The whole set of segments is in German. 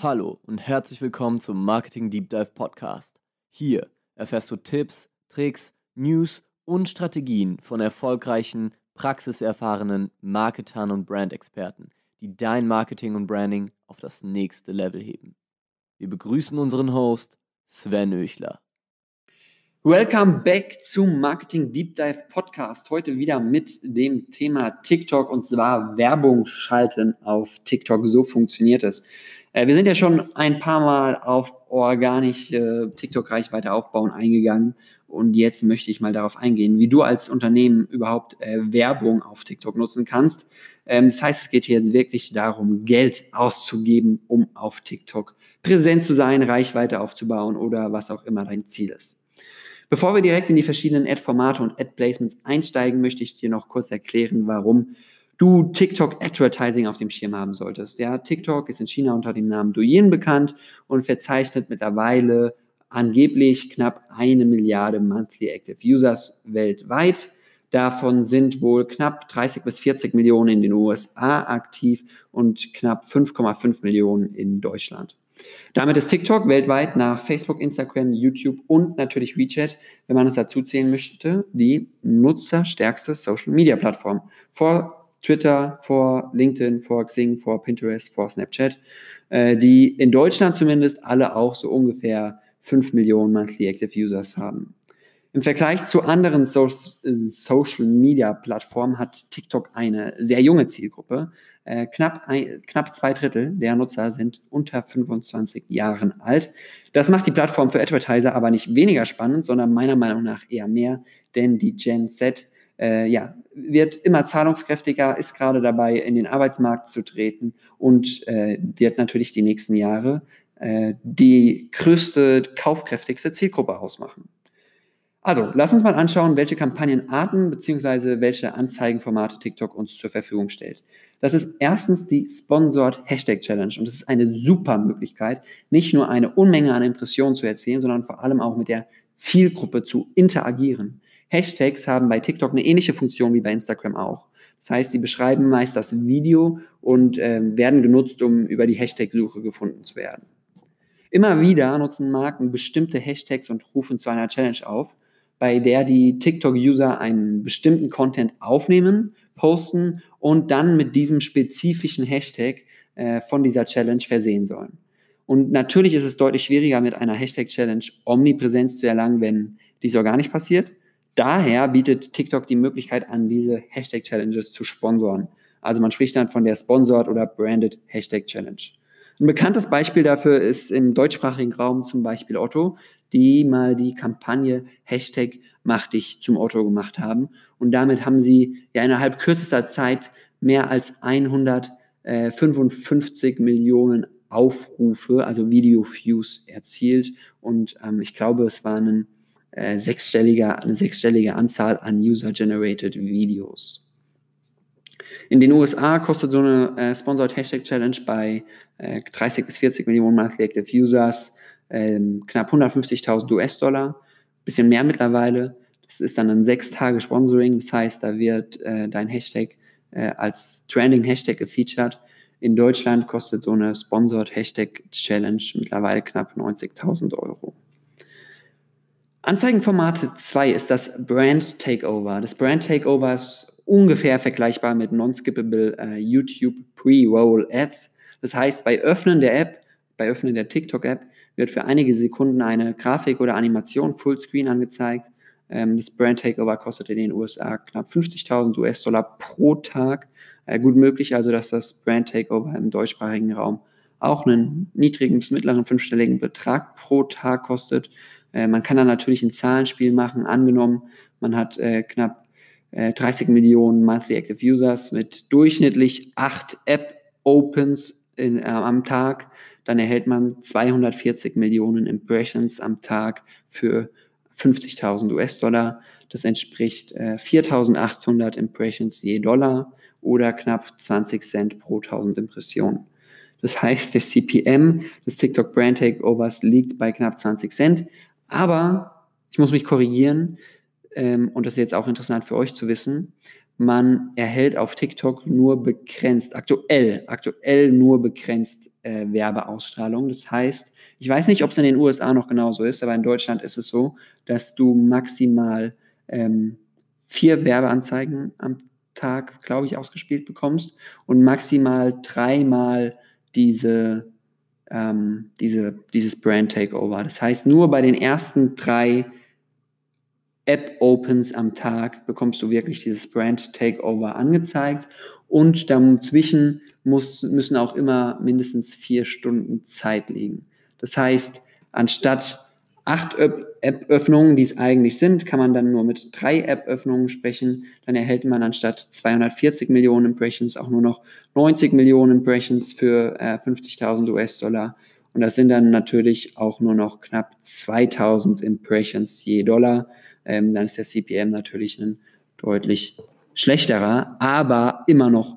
Hallo und herzlich willkommen zum Marketing Deep Dive Podcast. Hier erfährst du Tipps, Tricks, News und Strategien von erfolgreichen, praxiserfahrenen Marketern und Brandexperten, die dein Marketing und Branding auf das nächste Level heben. Wir begrüßen unseren Host Sven Öchler. Welcome back zum Marketing Deep Dive Podcast. Heute wieder mit dem Thema TikTok und zwar Werbung schalten auf TikTok. So funktioniert es. Äh, wir sind ja schon ein paar Mal auf organisch äh, TikTok-Reichweite aufbauen eingegangen und jetzt möchte ich mal darauf eingehen, wie du als Unternehmen überhaupt äh, Werbung auf TikTok nutzen kannst. Ähm, das heißt, es geht hier jetzt wirklich darum, Geld auszugeben, um auf TikTok präsent zu sein, Reichweite aufzubauen oder was auch immer dein Ziel ist. Bevor wir direkt in die verschiedenen Ad-Formate und Ad-Placements einsteigen, möchte ich dir noch kurz erklären, warum du TikTok Advertising auf dem Schirm haben solltest. Ja, TikTok ist in China unter dem Namen Douyin bekannt und verzeichnet mittlerweile angeblich knapp eine Milliarde Monthly Active Users weltweit. Davon sind wohl knapp 30 bis 40 Millionen in den USA aktiv und knapp 5,5 Millionen in Deutschland. Damit ist TikTok weltweit nach Facebook, Instagram, YouTube und natürlich WeChat, wenn man es dazu zählen möchte, die nutzerstärkste Social Media Plattform. Vor Twitter, vor LinkedIn, vor Xing, vor Pinterest, vor Snapchat, äh, die in Deutschland zumindest alle auch so ungefähr 5 Millionen Monthly Active Users haben. Im Vergleich zu anderen so Social Media Plattformen hat TikTok eine sehr junge Zielgruppe. Äh, knapp, ein, knapp zwei Drittel der Nutzer sind unter 25 Jahren alt. Das macht die Plattform für Advertiser aber nicht weniger spannend, sondern meiner Meinung nach eher mehr, denn die Gen Z äh, ja, wird immer zahlungskräftiger, ist gerade dabei, in den Arbeitsmarkt zu treten und äh, wird natürlich die nächsten Jahre äh, die größte, kaufkräftigste Zielgruppe ausmachen. Also, lass uns mal anschauen, welche Kampagnenarten bzw. welche Anzeigenformate TikTok uns zur Verfügung stellt. Das ist erstens die Sponsored Hashtag Challenge und das ist eine super Möglichkeit, nicht nur eine Unmenge an Impressionen zu erzielen, sondern vor allem auch mit der Zielgruppe zu interagieren. Hashtags haben bei TikTok eine ähnliche Funktion wie bei Instagram auch. Das heißt, sie beschreiben meist das Video und äh, werden genutzt, um über die Hashtag-Suche gefunden zu werden. Immer wieder nutzen Marken bestimmte Hashtags und rufen zu einer Challenge auf, bei der die TikTok-User einen bestimmten Content aufnehmen, posten und dann mit diesem spezifischen Hashtag äh, von dieser Challenge versehen sollen. Und natürlich ist es deutlich schwieriger, mit einer Hashtag-Challenge Omnipräsenz zu erlangen, wenn dies auch gar nicht passiert. Daher bietet TikTok die Möglichkeit an, diese Hashtag-Challenges zu sponsoren. Also man spricht dann von der Sponsored oder Branded Hashtag Challenge. Ein bekanntes Beispiel dafür ist im deutschsprachigen Raum zum Beispiel Otto, die mal die Kampagne Hashtag Mach dich zum Otto gemacht haben. Und damit haben sie ja innerhalb kürzester Zeit mehr als 155 Millionen Aufrufe, also Video-Views erzielt. Und ähm, ich glaube, es waren ein äh, sechsstellige, eine sechsstellige Anzahl an User-Generated Videos. In den USA kostet so eine äh, Sponsored Hashtag Challenge bei äh, 30 bis 40 Millionen Monthly Active Users ähm, knapp 150.000 US-Dollar, bisschen mehr mittlerweile. Das ist dann ein sechs Tage Sponsoring, das heißt, da wird äh, dein Hashtag äh, als Trending Hashtag gefeatured. In Deutschland kostet so eine Sponsored Hashtag Challenge mittlerweile knapp 90.000 Euro. Anzeigenformat 2 ist das Brand Takeover. Das Brand Takeover ist ungefähr vergleichbar mit Non-Skippable uh, YouTube Pre-Roll Ads. Das heißt, bei Öffnen der App, bei Öffnen der TikTok-App, wird für einige Sekunden eine Grafik oder Animation Fullscreen angezeigt. Ähm, das Brand Takeover kostet in den USA knapp 50.000 US-Dollar pro Tag. Äh, gut möglich also, dass das Brand Takeover im deutschsprachigen Raum auch einen niedrigen bis mittleren fünfstelligen Betrag pro Tag kostet. Äh, man kann da natürlich ein Zahlenspiel machen. Angenommen, man hat äh, knapp äh, 30 Millionen Monthly Active Users mit durchschnittlich acht App-Opens äh, am Tag, dann erhält man 240 Millionen Impressions am Tag für 50.000 US-Dollar. Das entspricht äh, 4.800 Impressions je Dollar oder knapp 20 Cent pro 1000 Impressionen. Das heißt, der CPM des TikTok Brand Takeovers liegt bei knapp 20 Cent. Aber ich muss mich korrigieren, ähm, und das ist jetzt auch interessant für euch zu wissen, man erhält auf TikTok nur begrenzt, aktuell, aktuell nur begrenzt äh, Werbeausstrahlung. Das heißt, ich weiß nicht, ob es in den USA noch genauso ist, aber in Deutschland ist es so, dass du maximal ähm, vier Werbeanzeigen am Tag, glaube ich, ausgespielt bekommst und maximal dreimal diese, ähm, diese, dieses Brand Takeover. Das heißt, nur bei den ersten drei App-Opens am Tag bekommst du wirklich dieses Brand Takeover angezeigt und dazwischen muss, müssen auch immer mindestens vier Stunden Zeit liegen. Das heißt, anstatt acht App-Öffnungen, die es eigentlich sind, kann man dann nur mit drei App-Öffnungen sprechen. Dann erhält man anstatt 240 Millionen Impressions auch nur noch 90 Millionen Impressions für äh, 50.000 US-Dollar. Und das sind dann natürlich auch nur noch knapp 2000 Impressions je Dollar. Ähm, dann ist der CPM natürlich ein deutlich schlechterer, aber immer noch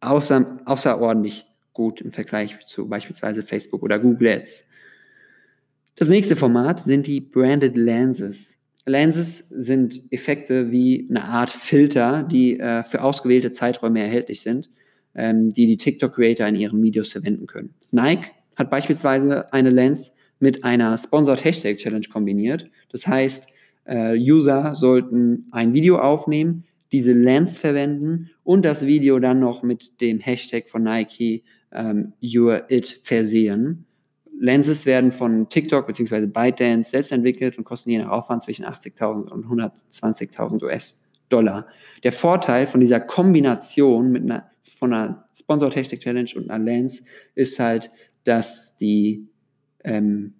außer, außerordentlich gut im Vergleich zu beispielsweise Facebook oder Google Ads. Das nächste Format sind die Branded Lenses. Lenses sind Effekte wie eine Art Filter, die äh, für ausgewählte Zeiträume erhältlich sind, ähm, die die TikTok-Creator in ihren Videos verwenden können. Nike hat beispielsweise eine Lens mit einer Sponsored Hashtag Challenge kombiniert. Das heißt, äh, User sollten ein Video aufnehmen, diese Lens verwenden und das Video dann noch mit dem Hashtag von Nike ähm, You're It versehen. Lenses werden von TikTok bzw. ByteDance selbst entwickelt und kosten je nach Aufwand zwischen 80.000 und 120.000 US-Dollar. Der Vorteil von dieser Kombination mit einer, von einer Sponsored Hashtag Challenge und einer Lens ist halt, dass die ähm,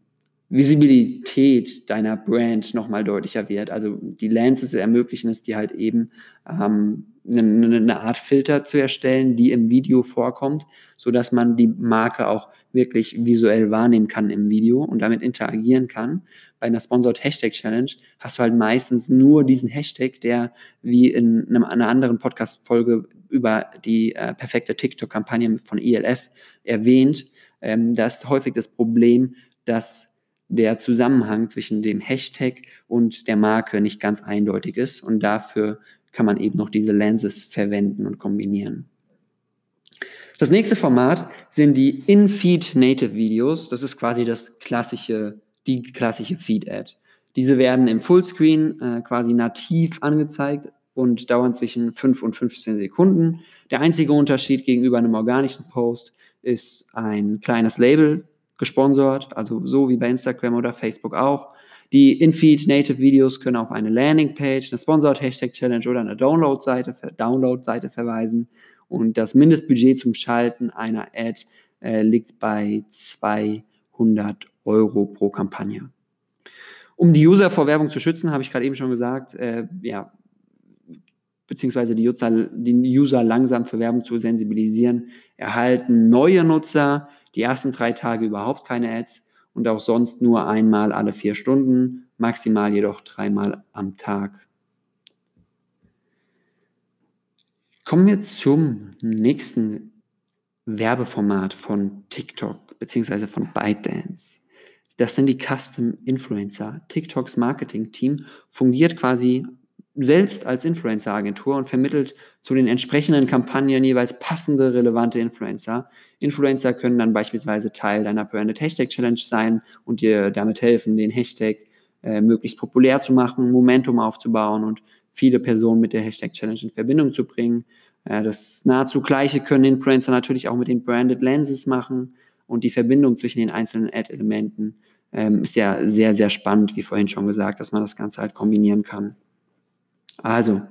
Visibilität deiner Brand nochmal deutlicher wird. Also die Lenses ermöglichen es dir halt eben, ähm, eine, eine, Art Filter zu erstellen, die im Video vorkommt, so dass man die Marke auch wirklich visuell wahrnehmen kann im Video und damit interagieren kann. Bei einer Sponsored Hashtag Challenge hast du halt meistens nur diesen Hashtag, der wie in einem, einer anderen Podcast-Folge über die äh, perfekte TikTok-Kampagne von ELF erwähnt. Ähm, da ist häufig das Problem, dass der Zusammenhang zwischen dem Hashtag und der Marke nicht ganz eindeutig ist und dafür kann man eben noch diese Lenses verwenden und kombinieren. Das nächste Format sind die In-Feed Native Videos. Das ist quasi das klassische, die klassische Feed-Ad. Diese werden im Fullscreen äh, quasi nativ angezeigt und dauern zwischen 5 und 15 Sekunden. Der einzige Unterschied gegenüber einem organischen Post ist ein kleines Label, gesponsert, also so wie bei Instagram oder Facebook auch. Die Infeed Native Videos können auf eine Landingpage, eine Sponsored Hashtag Challenge oder eine Download-Seite Download verweisen. Und das Mindestbudget zum Schalten einer Ad äh, liegt bei 200 Euro pro Kampagne. Um die User vor Werbung zu schützen, habe ich gerade eben schon gesagt, äh, ja, beziehungsweise die User, die User langsam für Werbung zu sensibilisieren, erhalten neue Nutzer die ersten drei Tage überhaupt keine Ads und auch sonst nur einmal alle vier Stunden, maximal jedoch dreimal am Tag. Kommen wir zum nächsten Werbeformat von TikTok bzw. von ByteDance. Das sind die Custom Influencer. TikToks Marketing-Team fungiert quasi selbst als Influencer-Agentur und vermittelt zu den entsprechenden Kampagnen jeweils passende, relevante Influencer. Influencer können dann beispielsweise Teil deiner Branded Hashtag Challenge sein und dir damit helfen, den Hashtag äh, möglichst populär zu machen, Momentum aufzubauen und viele Personen mit der Hashtag Challenge in Verbindung zu bringen. Äh, das nahezu gleiche können Influencer natürlich auch mit den Branded Lenses machen und die Verbindung zwischen den einzelnen Ad-Elementen ähm, ist ja sehr, sehr spannend, wie vorhin schon gesagt, dass man das Ganze halt kombinieren kann. Also,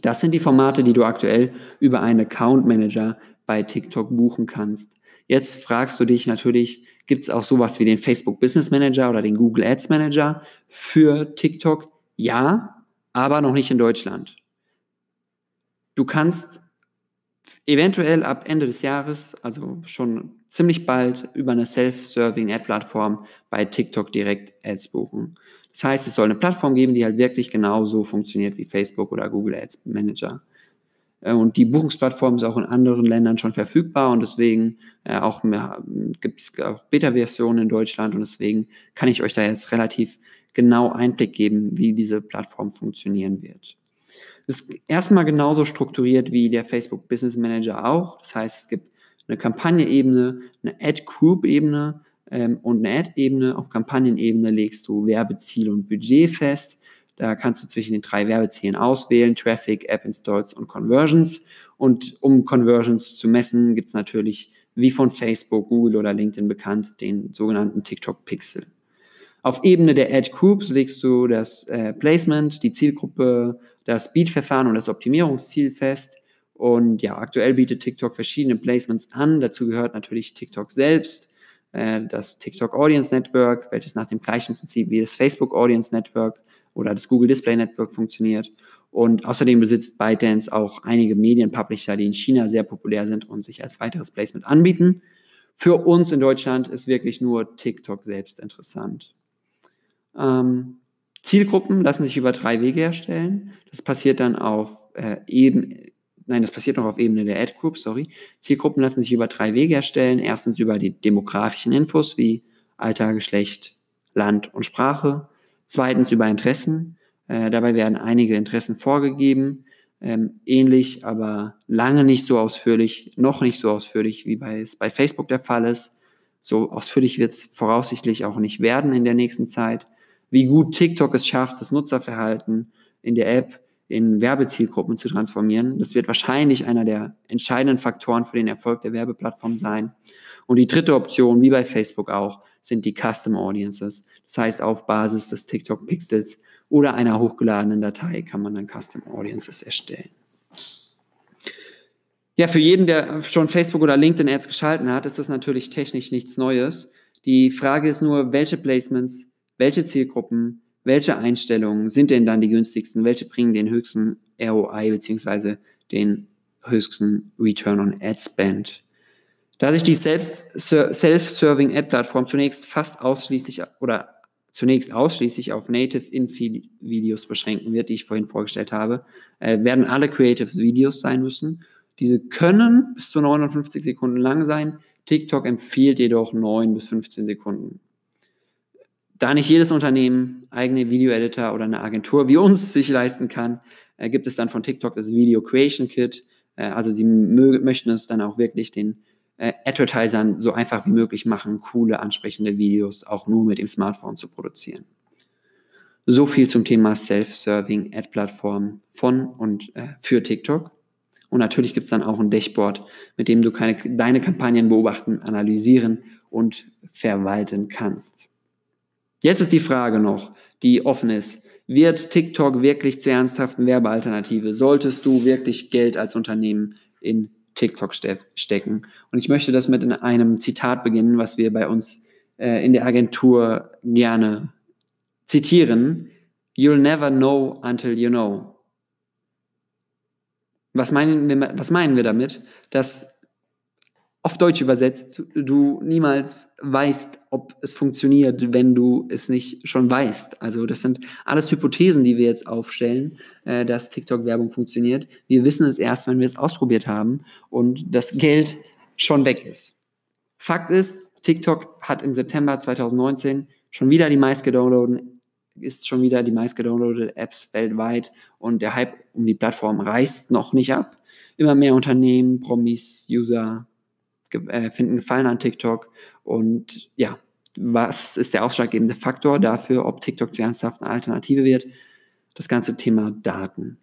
das sind die Formate, die du aktuell über einen Account Manager bei TikTok buchen kannst. Jetzt fragst du dich natürlich, gibt es auch sowas wie den Facebook Business Manager oder den Google Ads Manager für TikTok? Ja, aber noch nicht in Deutschland. Du kannst eventuell ab Ende des Jahres, also schon ziemlich bald, über eine Self-Serving Ad-Plattform bei TikTok direkt Ads buchen. Das heißt, es soll eine Plattform geben, die halt wirklich genauso funktioniert wie Facebook oder Google Ads Manager. Äh, und die Buchungsplattform ist auch in anderen Ländern schon verfügbar und deswegen äh, auch gibt es auch Beta-Versionen in Deutschland und deswegen kann ich euch da jetzt relativ genau Einblick geben, wie diese Plattform funktionieren wird. Ist erstmal genauso strukturiert wie der Facebook Business Manager auch. Das heißt, es gibt eine Kampagnenebene, eine Ad-Group-Ebene ähm, und eine Ad-Ebene. Auf Kampagnenebene legst du Werbeziel und Budget fest. Da kannst du zwischen den drei Werbezielen auswählen, Traffic, App Installs und Conversions. Und um Conversions zu messen, gibt es natürlich, wie von Facebook, Google oder LinkedIn bekannt, den sogenannten TikTok Pixel. Auf Ebene der Ad Groups legst du das äh, Placement, die Zielgruppe, das Speed-Verfahren und das Optimierungsziel fest. Und ja, aktuell bietet TikTok verschiedene Placements an. Dazu gehört natürlich TikTok selbst, äh, das TikTok Audience Network, welches nach dem gleichen Prinzip wie das Facebook Audience Network oder das Google Display Network funktioniert. Und außerdem besitzt ByteDance auch einige Medienpublisher, die in China sehr populär sind und sich als weiteres Placement anbieten. Für uns in Deutschland ist wirklich nur TikTok selbst interessant. Ähm, Zielgruppen lassen sich über drei Wege erstellen. Das passiert dann auf äh, Ebene, nein, das passiert noch auf Ebene der Ad Group, sorry. Zielgruppen lassen sich über drei Wege erstellen. Erstens über die demografischen Infos wie Alter, Geschlecht, Land und Sprache. Zweitens über Interessen. Äh, dabei werden einige Interessen vorgegeben, ähm, ähnlich, aber lange nicht so ausführlich, noch nicht so ausführlich, wie es bei Facebook der Fall ist. So ausführlich wird es voraussichtlich auch nicht werden in der nächsten Zeit. Wie gut TikTok es schafft, das Nutzerverhalten in der App in Werbezielgruppen zu transformieren. Das wird wahrscheinlich einer der entscheidenden Faktoren für den Erfolg der Werbeplattform sein. Und die dritte Option, wie bei Facebook auch, sind die Custom Audiences. Das heißt, auf Basis des TikTok Pixels oder einer hochgeladenen Datei kann man dann Custom Audiences erstellen. Ja, für jeden, der schon Facebook oder LinkedIn Ads geschalten hat, ist das natürlich technisch nichts Neues. Die Frage ist nur, welche Placements, welche Zielgruppen, welche Einstellungen sind denn dann die günstigsten, welche bringen den höchsten ROI bzw. den höchsten Return on Ad Spend. Da sich die Self-Serving Ad-Plattform zunächst fast ausschließlich oder zunächst ausschließlich auf Native Infi-Videos beschränken wird, die ich vorhin vorgestellt habe, äh, werden alle Creatives Videos sein müssen. Diese können bis zu 59 Sekunden lang sein. TikTok empfiehlt jedoch 9 bis 15 Sekunden. Da nicht jedes Unternehmen eigene Video-Editor oder eine Agentur wie uns sich leisten kann, äh, gibt es dann von TikTok das Video Creation Kit. Äh, also sie möchten es dann auch wirklich den äh, Advertisern so einfach wie möglich machen, coole, ansprechende Videos auch nur mit dem Smartphone zu produzieren. So viel zum Thema Self-Serving Ad-Plattform von und äh, für TikTok. Und natürlich gibt es dann auch ein Dashboard, mit dem du keine, deine Kampagnen beobachten, analysieren und verwalten kannst. Jetzt ist die Frage noch, die offen ist. Wird TikTok wirklich zur ernsthaften Werbealternative? Solltest du wirklich Geld als Unternehmen in TikTok stecken. Und ich möchte das mit einem Zitat beginnen, was wir bei uns äh, in der Agentur gerne zitieren. You'll never know until you know. Was meinen wir, was meinen wir damit? Dass auf Deutsch übersetzt, du niemals weißt, ob es funktioniert, wenn du es nicht schon weißt. Also das sind alles Hypothesen, die wir jetzt aufstellen, äh, dass TikTok-Werbung funktioniert. Wir wissen es erst, wenn wir es ausprobiert haben und das Geld schon weg ist. Fakt ist, TikTok hat im September 2019 schon wieder die meistgedownloadeten ist schon wieder die meistgedownloadete Apps weltweit und der Hype um die Plattform reißt noch nicht ab. Immer mehr Unternehmen, Promis, User, äh, finden Gefallen an TikTok. Und ja, was ist der ausschlaggebende Faktor dafür, ob TikTok zur ernsthaften Alternative wird? Das ganze Thema Daten.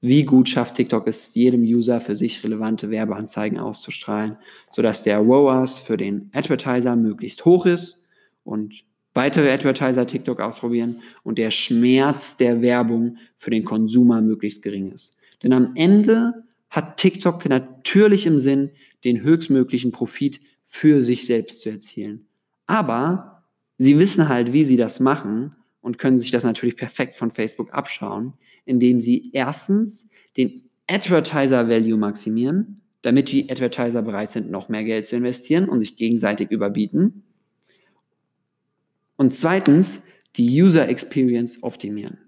Wie gut schafft TikTok es, jedem User für sich relevante Werbeanzeigen auszustrahlen, sodass der ROAS für den Advertiser möglichst hoch ist und weitere Advertiser TikTok ausprobieren und der Schmerz der Werbung für den Konsumer möglichst gering ist. Denn am Ende hat TikTok natürlich im Sinn, den höchstmöglichen Profit für sich selbst zu erzielen. Aber sie wissen halt, wie sie das machen und können sich das natürlich perfekt von Facebook abschauen, indem sie erstens den Advertiser Value maximieren, damit die Advertiser bereit sind, noch mehr Geld zu investieren und sich gegenseitig überbieten. Und zweitens die User Experience optimieren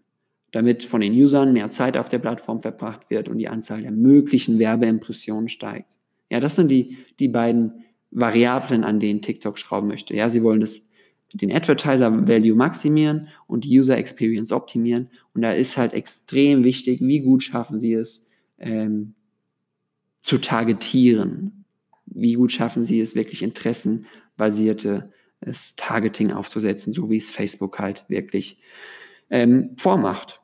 damit von den Usern mehr Zeit auf der Plattform verbracht wird und die Anzahl der möglichen Werbeimpressionen steigt. Ja, das sind die, die beiden Variablen, an denen TikTok schrauben möchte. Ja, sie wollen das den Advertiser Value maximieren und die User Experience optimieren. Und da ist halt extrem wichtig, wie gut schaffen sie es ähm, zu targetieren. Wie gut schaffen sie es, wirklich interessenbasierte Targeting aufzusetzen, so wie es Facebook halt wirklich ähm, vormacht.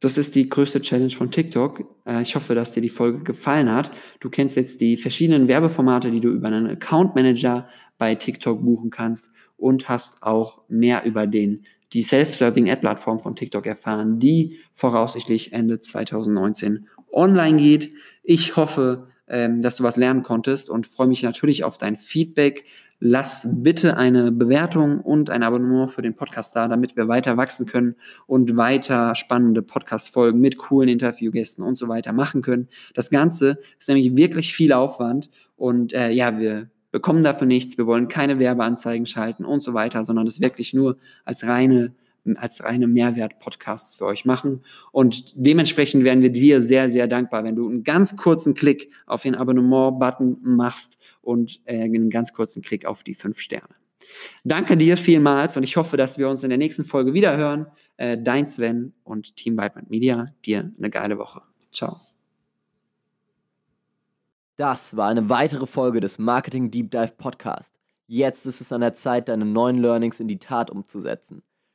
Das ist die größte Challenge von TikTok. Äh, ich hoffe, dass dir die Folge gefallen hat. Du kennst jetzt die verschiedenen Werbeformate, die du über einen Account Manager bei TikTok buchen kannst und hast auch mehr über den, die Self-Serving Ad-Plattform von TikTok erfahren, die voraussichtlich Ende 2019 online geht. Ich hoffe, ähm, dass du was lernen konntest und freue mich natürlich auf dein Feedback. Lass bitte eine Bewertung und ein Abonnement für den Podcast da, damit wir weiter wachsen können und weiter spannende Podcast-Folgen mit coolen Interviewgästen und so weiter machen können. Das Ganze ist nämlich wirklich viel Aufwand und äh, ja, wir bekommen dafür nichts, wir wollen keine Werbeanzeigen schalten und so weiter, sondern das wirklich nur als reine als reine Mehrwert-Podcasts für euch machen. Und dementsprechend wären wir dir sehr, sehr dankbar, wenn du einen ganz kurzen Klick auf den Abonnement-Button machst und äh, einen ganz kurzen Klick auf die fünf Sterne. Danke dir vielmals und ich hoffe, dass wir uns in der nächsten Folge wieder hören. Äh, dein Sven und Team Vibrant Media. Dir eine geile Woche. Ciao. Das war eine weitere Folge des Marketing Deep Dive Podcast. Jetzt ist es an der Zeit, deine neuen Learnings in die Tat umzusetzen.